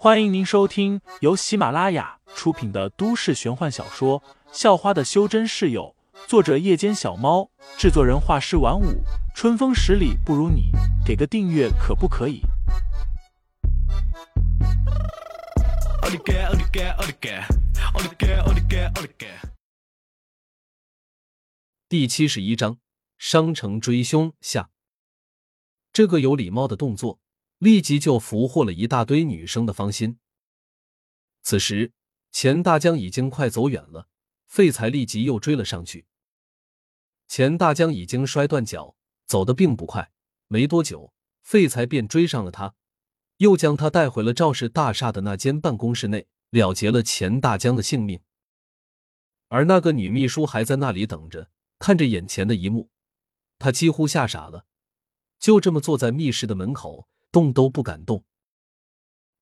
欢迎您收听由喜马拉雅出品的都市玄幻小说《校花的修真室友》，作者：夜间小猫，制作人：画师晚舞，春风十里不如你，给个订阅可不可以？第七十一章：商城追凶下。这个有礼貌的动作。立即就俘获了一大堆女生的芳心。此时，钱大江已经快走远了，废材立即又追了上去。钱大江已经摔断脚，走得并不快，没多久，废材便追上了他，又将他带回了赵氏大厦的那间办公室内，了结了钱大江的性命。而那个女秘书还在那里等着，看着眼前的一幕，她几乎吓傻了，就这么坐在密室的门口。动都不敢动，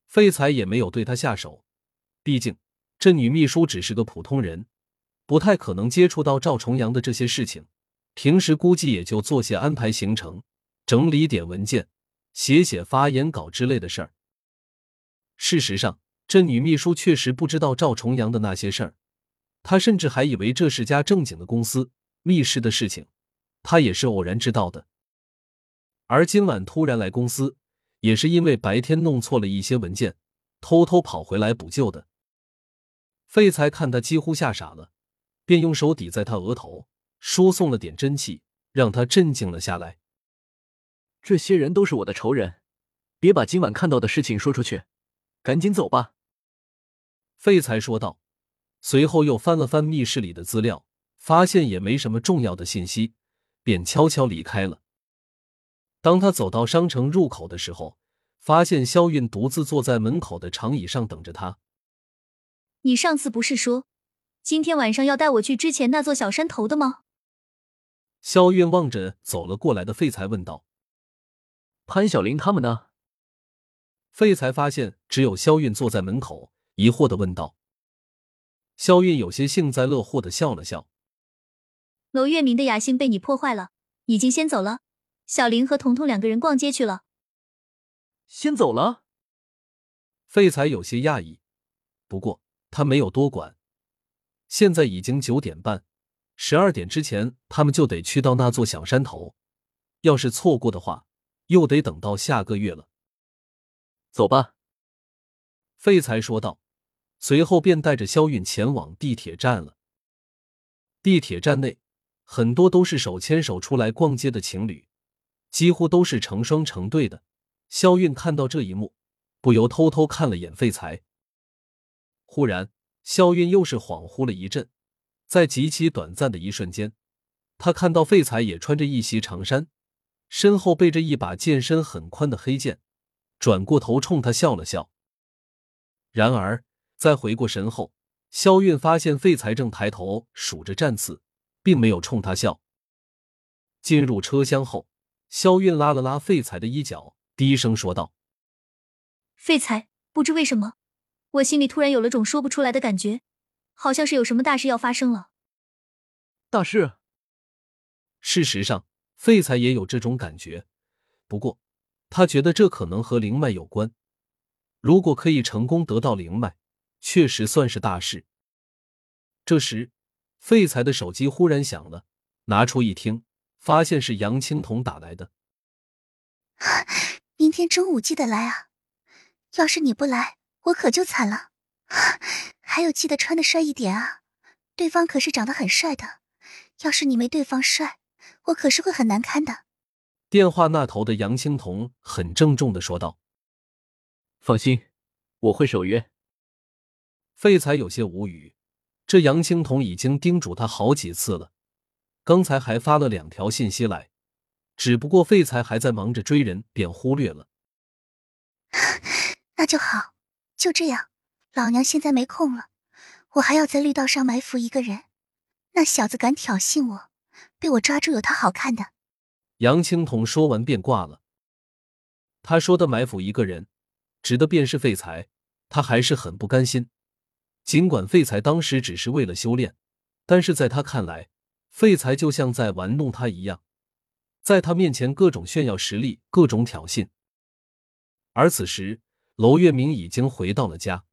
废材也没有对他下手，毕竟这女秘书只是个普通人，不太可能接触到赵重阳的这些事情。平时估计也就做些安排行程、整理点文件、写写发言稿之类的事儿。事实上，这女秘书确实不知道赵重阳的那些事儿，她甚至还以为这是家正经的公司。密室的事情，她也是偶然知道的。而今晚突然来公司。也是因为白天弄错了一些文件，偷偷跑回来补救的。废材看他几乎吓傻了，便用手抵在他额头，输送了点真气，让他镇静了下来。这些人都是我的仇人，别把今晚看到的事情说出去，赶紧走吧。废材说道，随后又翻了翻密室里的资料，发现也没什么重要的信息，便悄悄离开了。当他走到商城入口的时候，发现肖韵独自坐在门口的长椅上等着他。你上次不是说今天晚上要带我去之前那座小山头的吗？肖韵望着走了过来的废材问道：“潘晓玲他们呢？”废材发现只有肖韵坐在门口，疑惑的问道。肖韵有些幸灾乐祸的笑了笑：“娄月明的雅兴被你破坏了，已经先走了。”小林和彤彤两个人逛街去了，先走了。废材有些讶异，不过他没有多管。现在已经九点半，十二点之前他们就得去到那座小山头，要是错过的话，又得等到下个月了。走吧，废材说道，随后便带着肖韵前往地铁站了。地铁站内，很多都是手牵手出来逛街的情侣。几乎都是成双成对的。肖韵看到这一幕，不由偷偷看了眼废材。忽然，肖韵又是恍惚了一阵，在极其短暂的一瞬间，他看到废材也穿着一袭长衫，身后背着一把剑身很宽的黑剑，转过头冲他笑了笑。然而，在回过神后，肖韵发现废材正抬头数着战刺，并没有冲他笑。进入车厢后。肖韵拉了拉废材的衣角，低声说道：“废材，不知为什么，我心里突然有了种说不出来的感觉，好像是有什么大事要发生了。”大事。事实上，废材也有这种感觉，不过他觉得这可能和灵脉有关。如果可以成功得到灵脉，确实算是大事。这时，废材的手机忽然响了，拿出一听。发现是杨青桐打来的。明天中午记得来啊！要是你不来，我可就惨了。还有，记得穿的帅一点啊！对方可是长得很帅的，要是你没对方帅，我可是会很难堪的。电话那头的杨青铜很郑重的说道：“放心，我会守约。”废材有些无语，这杨青铜已经叮嘱他好几次了。刚才还发了两条信息来，只不过废材还在忙着追人，便忽略了。那就好，就这样。老娘现在没空了，我还要在绿道上埋伏一个人。那小子敢挑衅我，被我抓住有他好看的。杨青桐说完便挂了。他说的埋伏一个人，指的便是废材。他还是很不甘心，尽管废材当时只是为了修炼，但是在他看来。废材就像在玩弄他一样，在他面前各种炫耀实力，各种挑衅。而此时，楼月明已经回到了家，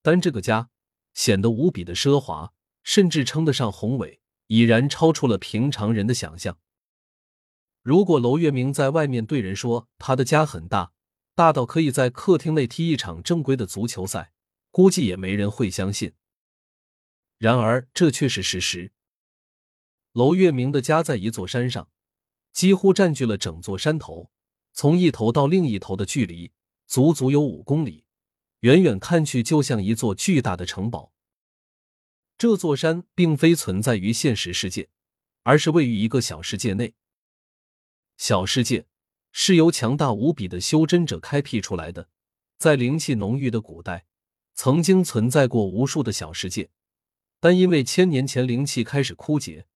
但这个家显得无比的奢华，甚至称得上宏伟，已然超出了平常人的想象。如果楼月明在外面对人说他的家很大，大到可以在客厅内踢一场正规的足球赛，估计也没人会相信。然而，这却是事实。楼月明的家在一座山上，几乎占据了整座山头，从一头到另一头的距离足足有五公里，远远看去就像一座巨大的城堡。这座山并非存在于现实世界，而是位于一个小世界内。小世界是由强大无比的修真者开辟出来的，在灵气浓郁的古代，曾经存在过无数的小世界。但因为千年前灵气开始枯竭，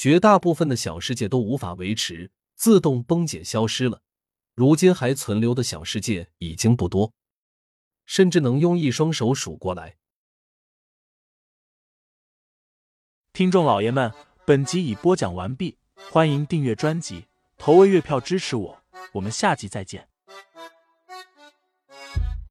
绝大部分的小世界都无法维持，自动崩解消失了。如今还存留的小世界已经不多，甚至能用一双手数过来。听众老爷们，本集已播讲完毕，欢迎订阅专辑，投喂月票支持我，我们下集再见。